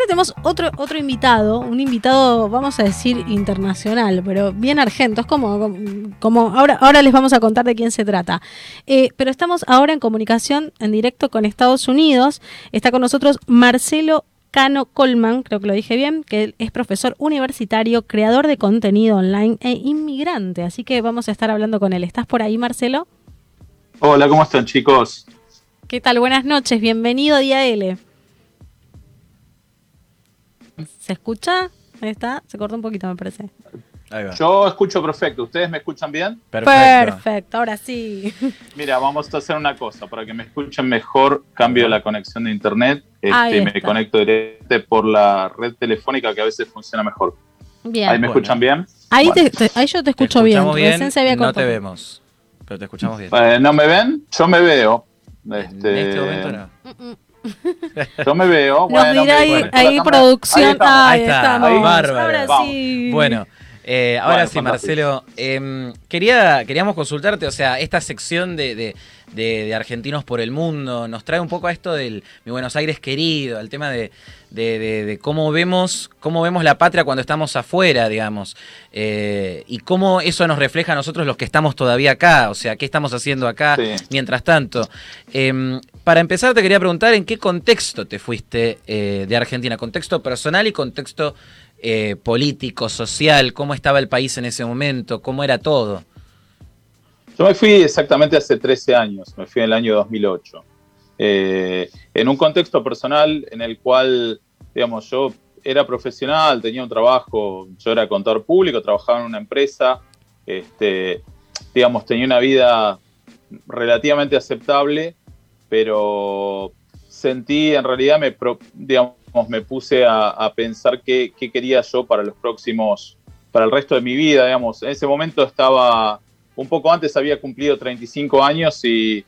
ahora tenemos otro, otro invitado, un invitado, vamos a decir, internacional, pero bien argento. Es como, como ahora, ahora les vamos a contar de quién se trata. Eh, pero estamos ahora en comunicación en directo con Estados Unidos. Está con nosotros Marcelo Cano Colman, creo que lo dije bien, que es profesor universitario, creador de contenido online e inmigrante. Así que vamos a estar hablando con él. ¿Estás por ahí, Marcelo? Hola, ¿cómo están chicos? ¿Qué tal? Buenas noches, bienvenido Día L. ¿Se escucha? Ahí está, se cortó un poquito, me parece. Yo escucho perfecto. ¿Ustedes me escuchan bien? Perfecto. ahora sí. Mira, vamos a hacer una cosa. Para que me escuchen mejor, cambio la conexión de internet este, y me conecto directamente por la red telefónica que a veces funciona mejor. Bien. ¿Ahí me escuchan bien? Ahí, yo te escucho bien. no te vemos, pero te escuchamos bien. Eh, ¿No me ven? Yo me veo. Este... En este momento no. Yo me veo. Nos dirá ahí, producción. Ahí, está, bárbaro. Ahora sí. Bueno. Eh, ahora sí, Marcelo, em, quería, queríamos consultarte, o sea, esta sección de, de, argentinos por el mundo nos trae un poco a esto del mi Buenos Aires querido, al tema de, cómo vemos cómo vemos la patria cuando estamos afuera, digamos, eh, y cómo eso nos refleja a nosotros los que estamos todavía acá, o sea, qué estamos haciendo acá mientras tanto. Em, para empezar, te quería preguntar en qué contexto te fuiste eh, de Argentina, contexto personal y contexto eh, político, social, cómo estaba el país en ese momento, cómo era todo. Yo me fui exactamente hace 13 años, me fui en el año 2008, eh, en un contexto personal en el cual, digamos, yo era profesional, tenía un trabajo, yo era contador público, trabajaba en una empresa, este, digamos, tenía una vida relativamente aceptable, pero sentí, en realidad, me, me puse a, pensar qué, quería yo para los próximos, para el resto de mi vida, digamos. En ese momento estaba, un poco antes había cumplido 35 años y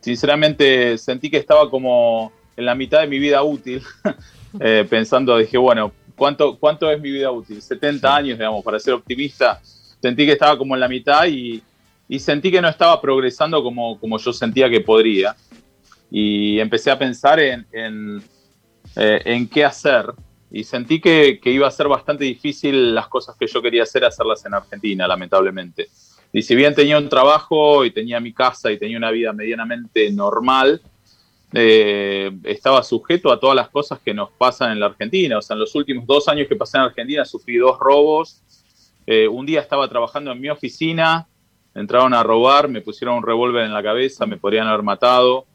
sinceramente sentí que estaba como en la mitad de mi vida útil, eh, pensando, dije, bueno, ¿cuánto, ¿cuánto es mi vida útil? 70 años, digamos, para ser optimista. Sentí que estaba como en la mitad y, sentí que no estaba progresando como, como yo sentía que podría. Y empecé a pensar en eh, en qué hacer y sentí que, iba a ser bastante difícil las cosas que yo quería hacer, hacerlas en Argentina, lamentablemente. Y si bien tenía un trabajo y tenía mi casa y tenía una vida medianamente normal, eh, estaba sujeto a todas las cosas que nos pasan en la Argentina. O sea, en los últimos dos años que pasé en Argentina sufrí dos robos. Eh, un día estaba trabajando en mi oficina, entraron a robar, me pusieron un revólver en la cabeza, me podrían haber matado.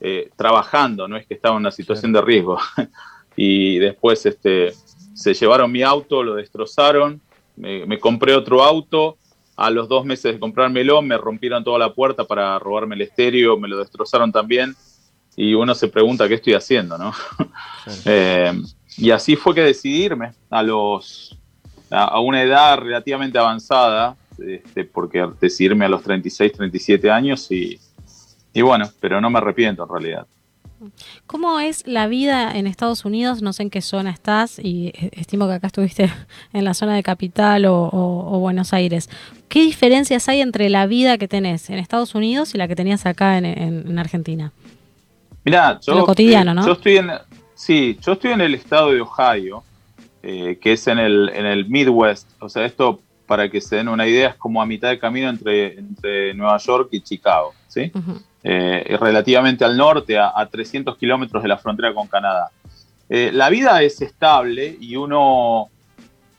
Eh, trabajando, no es que estaba en una situación de riesgo. y después este, se llevaron mi auto, lo destrozaron, me, compré otro auto, a los dos meses de comprármelo me rompieron toda la puerta para robarme el estéreo, me lo destrozaron también y uno se pregunta qué estoy haciendo, ¿no? Eh, y así fue que decidirme a los a, una edad relativamente avanzada, este, porque decidirme a los 36, 37 años y, y bueno, pero no me arrepiento en realidad. ¿Cómo es la vida en Estados Unidos? No sé en qué zona estás y estimo que acá estuviste en la zona de Capital o, Buenos Aires. ¿Qué diferencias hay entre la vida que tenés en Estados Unidos y la que tenías acá en, Argentina? Mira, yo, lo cotidiano, eh, ¿no? Yo estoy en, sí, yo estoy en el estado de Ohio, eh, que es en el, en el Midwest. O sea, esto para que se den una idea es como a mitad de camino entre, entre Nueva York y Chicago, ¿sí? Eh, relativamente al norte, a, 300 kilómetros de la frontera con Canadá. Eh, la vida es estable y uno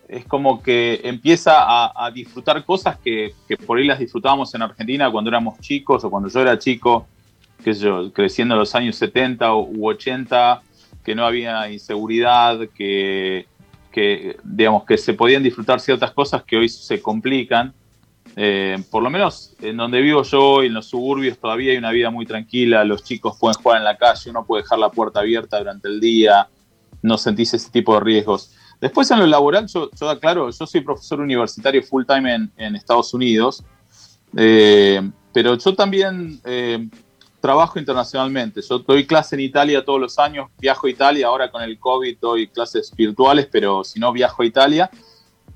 es como que empieza a, disfrutar cosas que, por ahí las disfrutábamos en Argentina cuando éramos chicos o cuando yo era chico, que yo, creciendo en los años 70 u 80, que no había inseguridad, que, que, digamos, que se podían disfrutar ciertas cosas que hoy se complican. Eh, por lo menos en donde vivo yo y en los suburbios todavía hay una vida muy tranquila, los chicos pueden jugar en la calle, uno puede dejar la puerta abierta durante el día, no sentís ese tipo de riesgos. Después en lo laboral, yo, yo aclaro, yo soy profesor universitario full time en, Estados Unidos, eh, pero yo también eh, trabajo internacionalmente. Yo doy clase en Italia todos los años, viajo a Italia, ahora con el COVID doy clases virtuales, pero si no viajo a Italia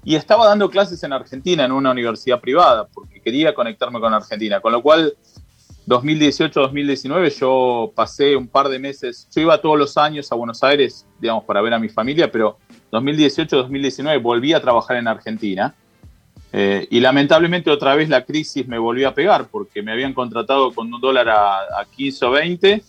y estaba dando clases en Argentina en una universidad privada porque quería conectarme con Argentina, con lo cual 2018-2019 yo pasé un par de meses, yo iba todos los años a Buenos Aires, digamos, para ver a mi familia, pero 2018-2019 volví a trabajar en Argentina. Eh, y lamentablemente otra vez la crisis me volvió a pegar porque me habían contratado con un dólar a, a 15 o 20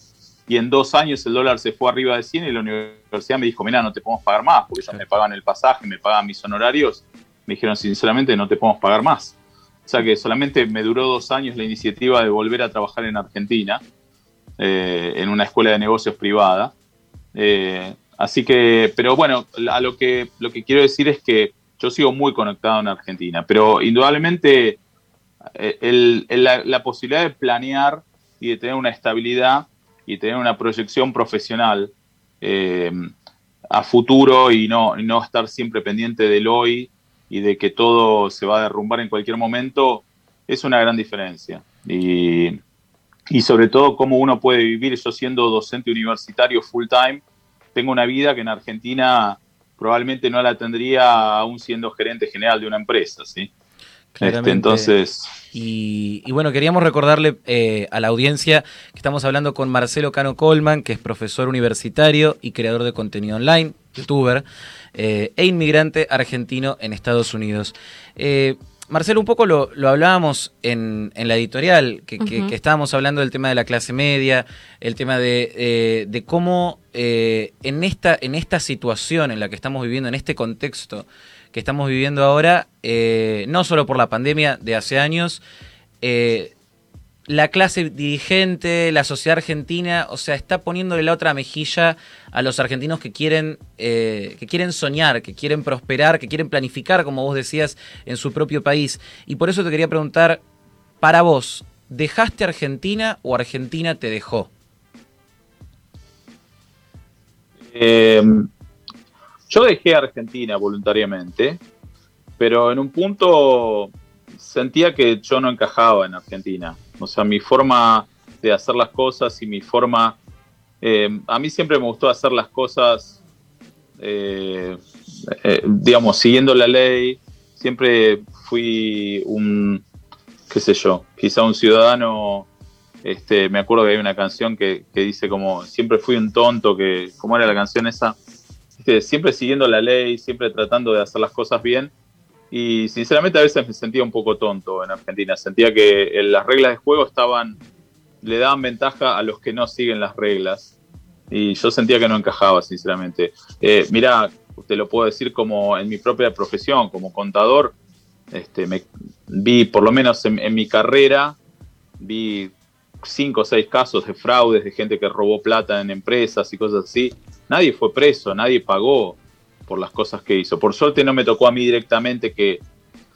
y en dos años el dólar se fue arriba de 100 y la universidad me dijo, mira, no te podemos pagar más porque ellos me pagan el pasaje, me pagan mis honorarios. Me dijeron, sinceramente, no te podemos pagar más. O sea que solamente me duró dos años la iniciativa de volver a trabajar en Argentina, eh, en una escuela de negocios privada. Eh, así que, pero bueno, a lo que, lo que quiero decir es que yo sigo muy conectado en Argentina, pero indudablemente eh, la, posibilidad de planear y de tener una estabilidad y tener una proyección profesional a futuro y no, no estar siempre pendiente del hoy y de que todo se va a derrumbar en cualquier momento, es una gran diferencia. Y, y sobre todo cómo uno puede vivir, yo siendo docente universitario full time, tengo una vida que en Argentina probablemente no la tendría aún siendo gerente general de una empresa, ¿sí? Este, entonces. Y, bueno, queríamos recordarle eh, a la audiencia que estamos hablando con Marcelo Cano Colman, que es profesor universitario y creador de contenido online, youtuber, eh, e inmigrante argentino en Estados Unidos. Eh, Marcelo, un poco lo, hablábamos en, la editorial, que, estábamos hablando del tema de la clase media, el tema de, cómo en, esta, en esta situación en la que estamos viviendo, en este contexto, que estamos viviendo ahora, eh, no solo por la pandemia de hace años, eh, la clase dirigente, la sociedad argentina, o sea, está poniéndole la otra mejilla a los argentinos que quieren, eh, que quieren soñar, que quieren prosperar, que quieren planificar, como vos decías, en su propio país. Y por eso te quería preguntar, para vos, ¿dejaste Argentina o Argentina te dejó? Yo dejé Argentina voluntariamente, pero en un punto sentía que yo no encajaba en Argentina. O sea, mi forma de hacer las cosas y mi forma... Eh, a mí siempre me gustó hacer las cosas, eh, eh, digamos, siguiendo la ley. Siempre fui un, qué sé yo, quizá un ciudadano este, me acuerdo que hay una canción que, que, dice como siempre fui un tonto, que, ¿cómo era la canción esa? Siempre siguiendo la ley, siempre tratando de hacer las cosas bien. Y sinceramente a veces me sentía un poco tonto en Argentina. Sentía que las reglas de juego estaban, le daban ventaja a los que no siguen las reglas. Y yo sentía que no encajaba, sinceramente. Eh, mira, te lo puedo decir como en mi propia profesión, como contador, este, me, vi por lo menos en, en mi carrera, vi cinco o seis casos de fraudes, de gente que robó plata en empresas y cosas así nadie fue preso, nadie pagó por las cosas que hizo. Por suerte no me tocó a mí directamente que,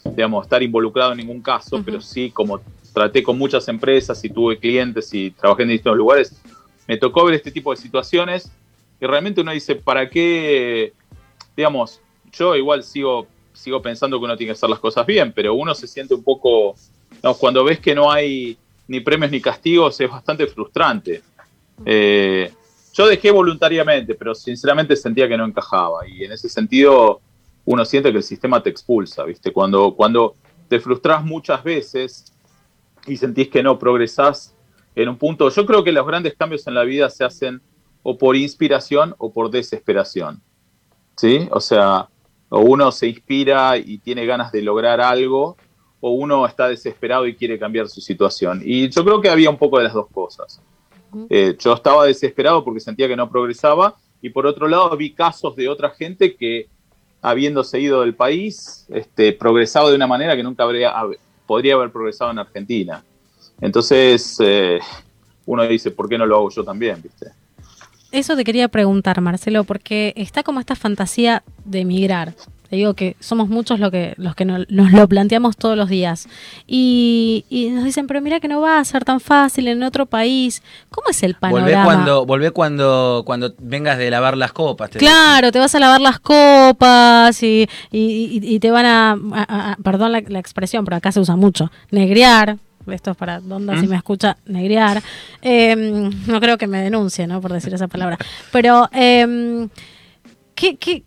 digamos, estar involucrado en ningún caso, pero sí como traté con muchas empresas y tuve clientes y trabajé en distintos lugares, me tocó ver este tipo de situaciones y realmente uno dice, ¿para qué? Digamos, yo igual sigo, sigo pensando que uno tiene que hacer las cosas bien, pero uno se siente un poco, digamos, cuando ves que no hay ni premios ni castigos es bastante frustrante. Eh, yo dejé voluntariamente, pero sinceramente sentía que no encajaba. Y en ese sentido, uno siente que el sistema te expulsa, ¿viste? Cuando, cuando te frustras muchas veces y sentís que no progresás en un punto. Yo creo que los grandes cambios en la vida se hacen o por inspiración o por desesperación. ¿Sí? O sea, o uno se inspira y tiene ganas de lograr algo, o uno está desesperado y quiere cambiar su situación. Y yo creo que había un poco de las dos cosas. Eh, yo estaba desesperado porque sentía que no progresaba y por otro lado vi casos de otra gente que habiéndose ido del país, este, progresaba de una manera que nunca habría, podría haber progresado en Argentina. Entonces, eh, uno dice, ¿por qué no lo hago yo también? ¿viste? Eso te quería preguntar, Marcelo, porque está como esta fantasía de emigrar digo que somos muchos lo que, los que nos lo planteamos todos los días. Y, nos dicen, pero mira que no va a ser tan fácil en otro país. ¿Cómo es el panorama? Volvé cuando, volvé cuando, cuando vengas de lavar las copas. claro, te vas a lavar las copas y, y, te van a, perdón la, expresión, pero acá se usa mucho, negrear. Esto es para Donda, si ¿Mm? me escucha, negrear. Em, no creo que me denuncie, ¿no? Por decir esa palabra. Pero... Eh, ¿qué, qué,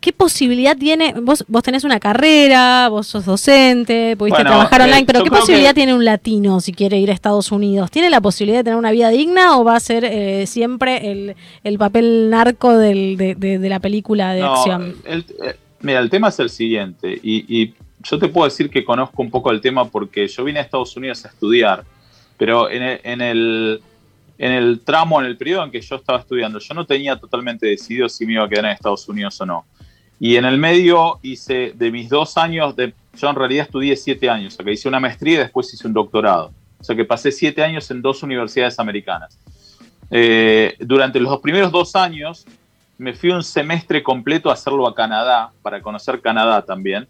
qué, posibilidad tiene? Vos, vos tenés una carrera, vos sos docente, pudiste trabajar online, pero ¿qué posibilidad tiene un latino si quiere ir a Estados Unidos? ¿Tiene la posibilidad de tener una vida digna o va a ser eh, siempre el, el, papel narco del, de, de, la película de acción? El, eh, mira, el tema es el siguiente, y, y yo te puedo decir que conozco un poco el tema porque yo vine a Estados Unidos a estudiar, pero en el, en el en el tramo, en el periodo en que yo estaba estudiando, yo no tenía totalmente decidido si me iba a quedar en Estados Unidos o no. Y en el medio hice, de mis dos años, de, yo en realidad estudié siete años, o sea que hice una maestría y después hice un doctorado. O sea que pasé siete años en dos universidades americanas. Eh, durante los primeros dos años me fui un semestre completo a hacerlo a Canadá, para conocer Canadá también.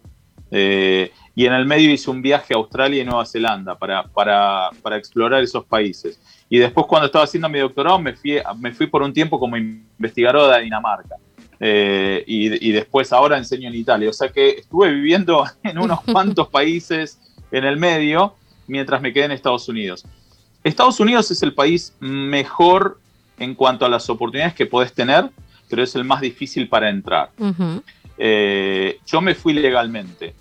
Eh, y en el medio hice un viaje a Australia y Nueva Zelanda para, para, para explorar esos países. Y después cuando estaba haciendo mi doctorado me fui, me fui por un tiempo como investigador de Dinamarca. Eh, y, después ahora enseño en Italia. O sea que estuve viviendo en unos cuantos países en el medio mientras me quedé en Estados Unidos. Estados Unidos es el país mejor en cuanto a las oportunidades que podés tener, pero es el más difícil para entrar. Eh, yo me fui legalmente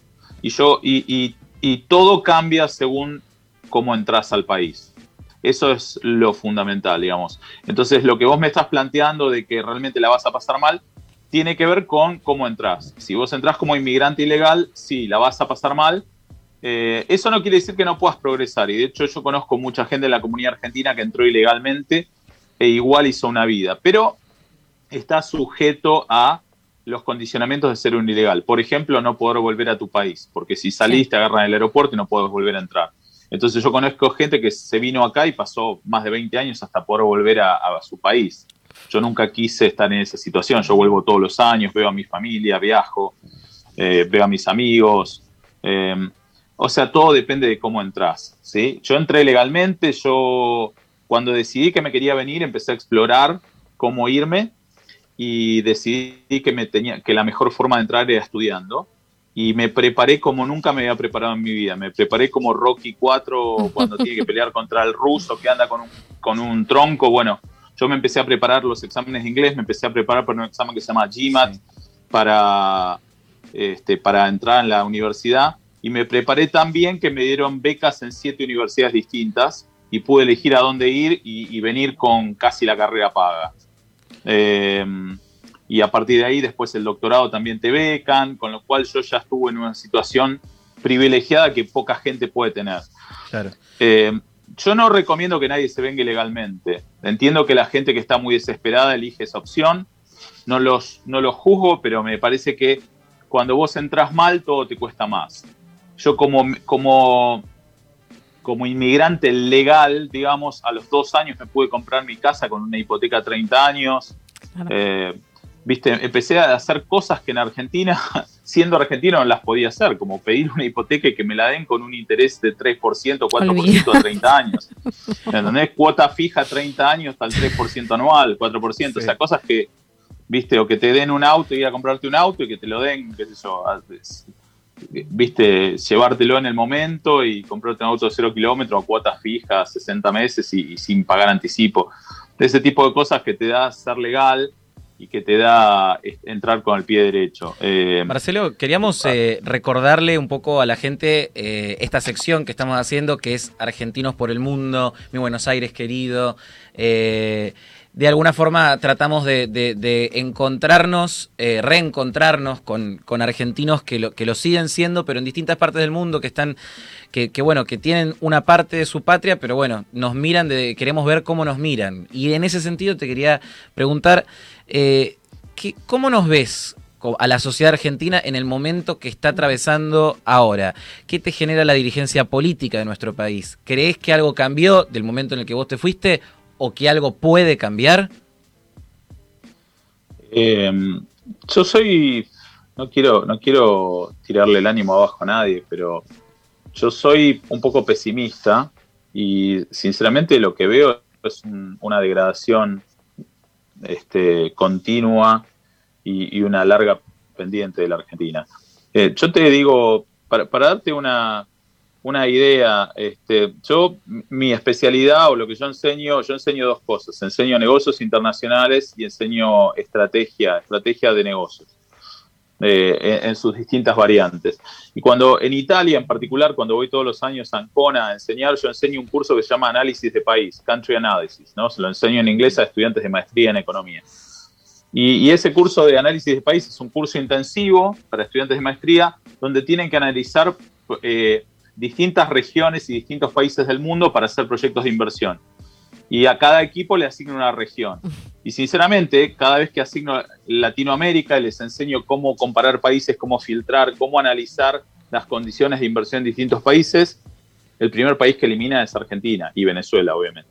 y, yo, y, y todo cambia según cómo entras al país. Eso es lo fundamental, digamos. Entonces, lo que vos me estás planteando de que realmente la vas a pasar mal, tiene que ver con cómo entras. Si vos entras como inmigrante ilegal, sí, la vas a pasar mal. Eh, eso no quiere decir que no puedas progresar. Y de hecho, yo conozco mucha gente de la comunidad argentina que entró ilegalmente e igual hizo una vida. Pero está sujeto a los condicionamientos de ser un ilegal. Por ejemplo, no poder volver a tu país, porque si salís, te agarran en el aeropuerto y no puedes volver a entrar. Entonces yo conozco gente que se vino acá y pasó más de 20 años hasta poder volver a, su país. Yo nunca quise estar en esa situación, yo vuelvo todos los años, veo a mi familia, viajo, eh, veo a mis amigos. Em, o sea, todo depende de cómo entras. ¿sí? Yo entré legalmente, yo cuando decidí que me quería venir empecé a explorar cómo irme y decidí que la mejor forma de entrar era estudiando y me preparé como nunca me había preparado en mi vida. Me preparé como Rocky 4 cuando tiene que pelear contra el ruso que anda con un, con un tronco. Bueno, yo me empecé a preparar los exámenes de inglés, me empecé a preparar para un examen que se llama GMAT para, este, para entrar en la universidad y me preparé tan bien que me dieron becas en siete universidades distintas y pude elegir a dónde ir y, venir con casi la carrera paga. Eh, y a partir de ahí después el doctorado también te becan, con lo cual yo ya estuve en una situación privilegiada que poca gente puede tener. Eh, yo no recomiendo que nadie se venga ilegalmente. Entiendo que la gente que está muy desesperada elige esa opción. No los, no los juzgo, pero me parece que cuando vos entras mal todo te cuesta más. Yo como, como, como inmigrante legal, digamos, a los dos años me pude comprar mi casa con una hipoteca a 30 años. Eh, viste, empecé a hacer cosas que en Argentina, siendo argentino, no las podía hacer, como pedir una hipoteca y que me la den con un interés de 3%, 4% a 30 años. ¿Entendés? Cuota fija 30 años hasta el 3% anual, 4%, o sea, cosas que, viste, o que te den un auto y ir a comprarte un auto y que te lo den, qué sé yo, viste, llevártelo en el momento y comprarte un auto de 0 kilómetros a cuota fija, 60 meses y, y sin pagar anticipo. Ese tipo de cosas que te da ser legal y que te da entrar con el pie derecho. Eh, Marcelo, queríamos eh, recordarle un poco a la gente eh, esta sección que estamos haciendo, que es Argentinos por el Mundo, mi Buenos Aires querido. De alguna forma tratamos de, encontrarnos, reencontrarnos con, argentinos que lo, siguen siendo, pero en distintas partes del mundo, que están, que, bueno, que tienen una parte de su patria, pero bueno, nos miran, de, queremos ver cómo nos miran. Y en ese sentido te quería preguntar, eh, ¿Cómo nos ves a la sociedad argentina en el momento que está atravesando ahora? ¿Qué te genera la dirigencia política de nuestro país? ¿Crees que algo cambió del momento en el que vos te fuiste o que algo puede cambiar? Em, yo soy, no quiero, no quiero tirarle el ánimo abajo a nadie, pero yo soy un poco pesimista y sinceramente lo que veo es una degradación este, continua y, una larga pendiente de la Argentina. Eh, yo te digo, para, darte una, una idea. Este, yo, mi especialidad o lo que yo enseño, yo enseño dos cosas. Enseño negocios internacionales y enseño estrategia, estrategia de negocios. Eh, en, sus distintas variantes. Y cuando en Italia, en particular, cuando voy todos los años a Ancona a enseñar, yo enseño un curso que se llama Análisis de País, Country Analysis, ¿no? Se lo enseño en inglés a estudiantes de maestría en economía. Y, ese curso de análisis de país es un curso intensivo para estudiantes de maestría donde tienen que analizar eh, distintas regiones y distintos países del mundo para hacer proyectos de inversión. Y a cada equipo le asigno una región. Y sinceramente, cada vez que asigno Latinoamérica, les enseño cómo comparar países, cómo filtrar, cómo analizar las condiciones de inversión en distintos países. El primer país que elimina es Argentina y Venezuela, obviamente.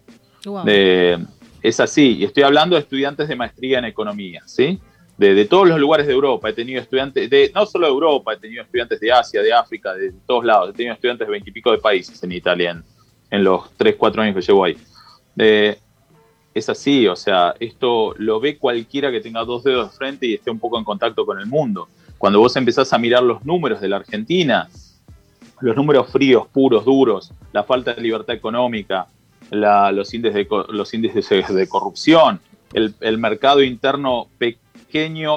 Es así, y estoy hablando de estudiantes de maestría en economía, ¿sí? De, todos los lugares de Europa. He tenido estudiantes, de no solo de Europa, he tenido estudiantes de Asia, de África, de todos lados. He tenido estudiantes de veintipico de países en Italia en, los tres, cuatro años que llevo ahí. es así, o sea, esto lo ve cualquiera que tenga dos dedos de frente y esté un poco en contacto con el mundo. Cuando vos empezás a mirar los números de la Argentina, los números fríos, puros, duros, la falta de libertad económica, los, índices de, los índices de corrupción, el, mercado interno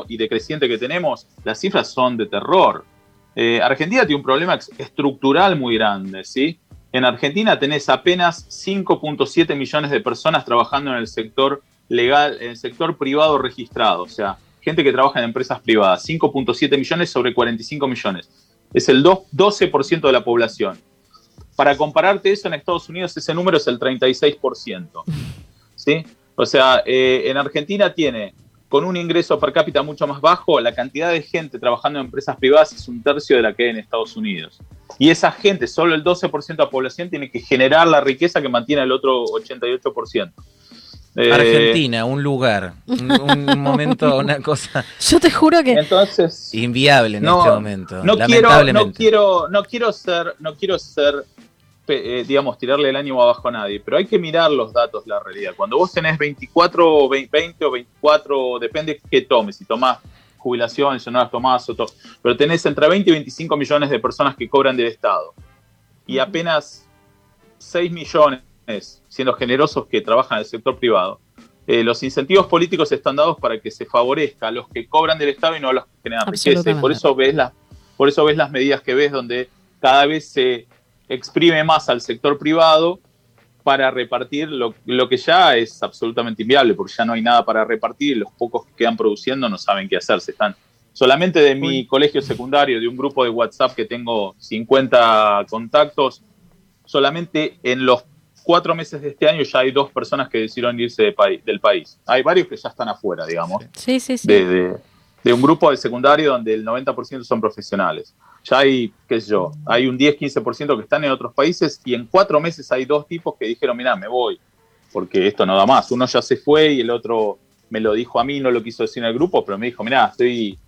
y decreciente que tenemos, las cifras son de terror. Eh, Argentina tiene un problema estructural muy grande, ¿sí? En Argentina tenés apenas 5.7 millones de personas trabajando en el sector legal, en el sector privado registrado, o sea, gente que trabaja en empresas privadas, 5.7 millones sobre 45 millones. Es el 12% de la población. Para compararte eso, en Estados Unidos ese número es el 36%. ¿sí? O sea, eh, en Argentina tiene, con un ingreso per cápita mucho más bajo, la cantidad de gente trabajando en empresas privadas es un tercio de la que hay en Estados Unidos. Y esa gente, solo el 12% de la población, tiene que generar la riqueza que mantiene el otro 88%. Eh, Argentina, un lugar, un, momento, una cosa. Yo te juro que entonces inviable en este momento. No quiero, no quiero, no quiero ser, no quiero ser eh, digamos, tirarle el ánimo abajo a nadie, pero hay que mirar los datos, la realidad. Cuando vos tenés 24, 20 o 24, depende qué tomes, si tomás jubilación, si no las tomás, o pero tenés entre 20 y 25 millones de personas que cobran del Estado y apenas 6 millones, siendo generosos, que trabajan en el sector privado. Eh, los incentivos políticos están dados para que se favorezca a los que cobran del Estado y no a los que generan riqueza. Por eso ves por eso ves las medidas que ves donde cada vez se exprime más al sector privado para repartir lo, que ya es absolutamente inviable, porque ya no hay nada para repartir y los pocos que quedan produciendo no saben qué hacer. Se están solamente de mi colegio secundario, de un grupo de WhatsApp que tengo 50 contactos, solamente en los cuatro meses de este año ya hay dos personas que decidieron irse del país. Hay varios que ya están afuera, digamos. Sí, sí, sí. de, de un grupo de secundario donde el 90% son profesionales. Ya hay, qué sé yo, hay un 10-15% que están en otros países y en cuatro meses hay dos tipos que dijeron, mira, me voy, porque esto no da más. Uno ya se fue y el otro me lo dijo a mí, no lo quiso decir en el grupo, pero me dijo, mira, estoy,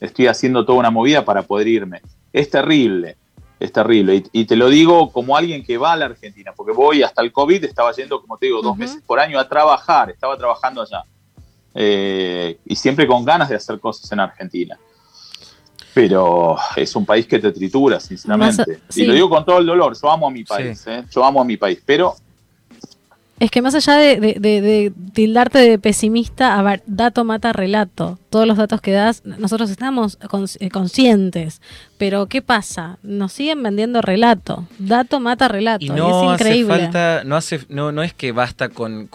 estoy haciendo toda una movida para poder irme. Es terrible, es terrible. Y, te lo digo como alguien que va a la Argentina, porque voy hasta el COVID, estaba yendo, como te digo, dos meses por año a trabajar, estaba trabajando allá. Eh, y siempre con ganas de hacer cosas en Argentina. Pero es un país que te tritura, sinceramente. Y lo digo con todo el dolor, yo amo a mi país, ¿eh? yo amo a mi país, pero... Es que más allá de, tildarte de pesimista, a ver, dato mata relato. Todos los datos que das, nosotros estamos eh, conscientes. Pero ¿qué pasa? Nos siguen vendiendo relato. Dato mata relato. Y, no es increíble. Hace falta, no, hace, no, no es que basta con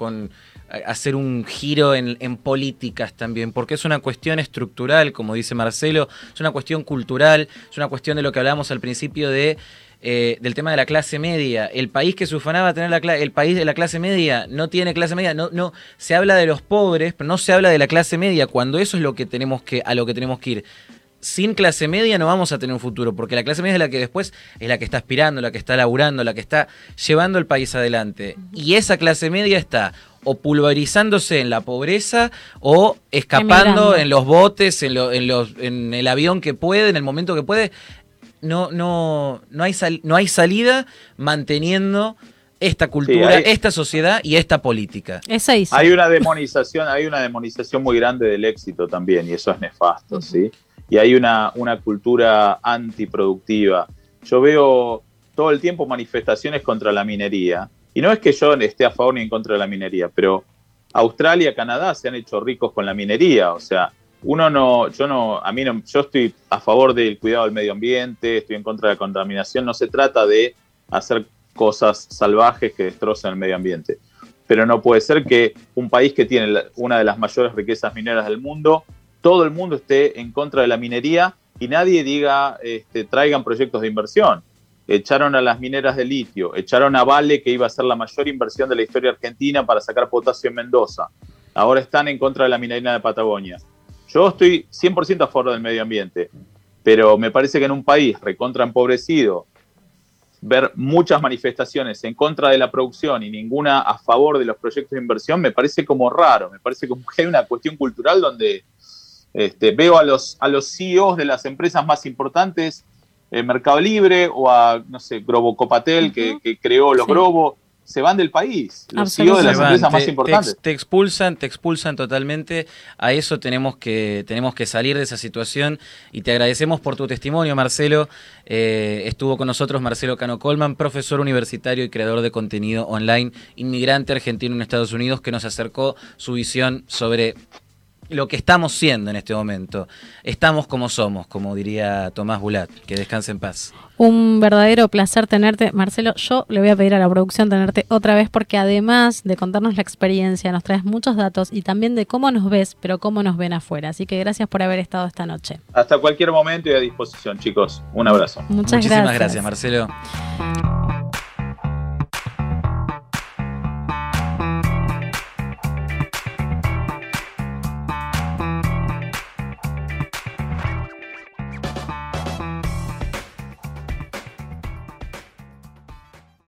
hacer un giro en, políticas también, porque es una cuestión estructural, como dice Marcelo, es una cuestión cultural, es una cuestión de lo que hablábamos al principio de eh, del tema de la clase media. El país que se ufanaba tener la el país de la clase media no tiene clase media, no, no, se habla de los pobres, pero no se habla de la clase media, cuando eso es lo que tenemos que, a lo que tenemos que ir sin clase media no vamos a tener un futuro, porque la clase media es la que después es la que está aspirando, la que está laburando, la que está llevando el país adelante. Y esa clase media está o pulverizándose en la pobreza o escapando en los botes, en, en, los, en el avión que puede, en el momento que puede. No, no, no, hay, no hay salida manteniendo esta cultura, esta sociedad y esta política. Hay una demonización, hay una demonización muy grande del éxito también, y eso es nefasto, ¿sí? Y hay una, una cultura antiproductiva. Yo veo todo el tiempo manifestaciones contra la minería. Y no es que yo esté a favor ni en contra de la minería, pero Australia, Canadá se han hecho ricos con la minería. O sea, uno no, yo no, a mí no, yo estoy a favor del cuidado del medio ambiente, estoy en contra de la contaminación. No se trata de hacer cosas salvajes que destrocen el medio ambiente. Pero no puede ser que un país que tiene una de las mayores riquezas mineras del mundo, todo el mundo esté en contra de la minería y nadie diga, este, traigan proyectos de inversión. Echaron a las mineras de litio, echaron a Vale, que iba a ser la mayor inversión de la historia argentina para sacar potasio en Mendoza. Ahora están en contra de la minería de Patagonia. Yo estoy 100% a favor del medio ambiente, pero me parece que en un país recontra empobrecido, ver muchas manifestaciones en contra de la producción y ninguna a favor de los proyectos de inversión me parece como raro, me parece como que hay una cuestión cultural donde este, veo a los, a los CEOs de las empresas más importantes, eh, Mercado Libre o a, no sé, Grobo Copatel, que, creó los Grobo, se van del país, los CEO de las empresas más importantes. Te, expulsan, te expulsan totalmente. A eso tenemos que, tenemos que salir de esa situación y te agradecemos por tu testimonio, Marcelo. Eh, estuvo con nosotros Marcelo Cano Colman, profesor universitario y creador de contenido online, inmigrante argentino en Estados Unidos, que nos acercó su visión sobre lo que estamos siendo en este momento. Estamos como somos, como diría Tomás Bulat. Que descanse en paz. Un verdadero placer tenerte. Marcelo, yo le voy a pedir a la producción tenerte otra vez porque además de contarnos la experiencia, nos traes muchos datos y también de cómo nos ves, pero cómo nos ven afuera. Así que gracias por haber estado esta noche. Hasta cualquier momento y a disposición, chicos. Un abrazo. Muchas Muchísimas gracias, Marcelo.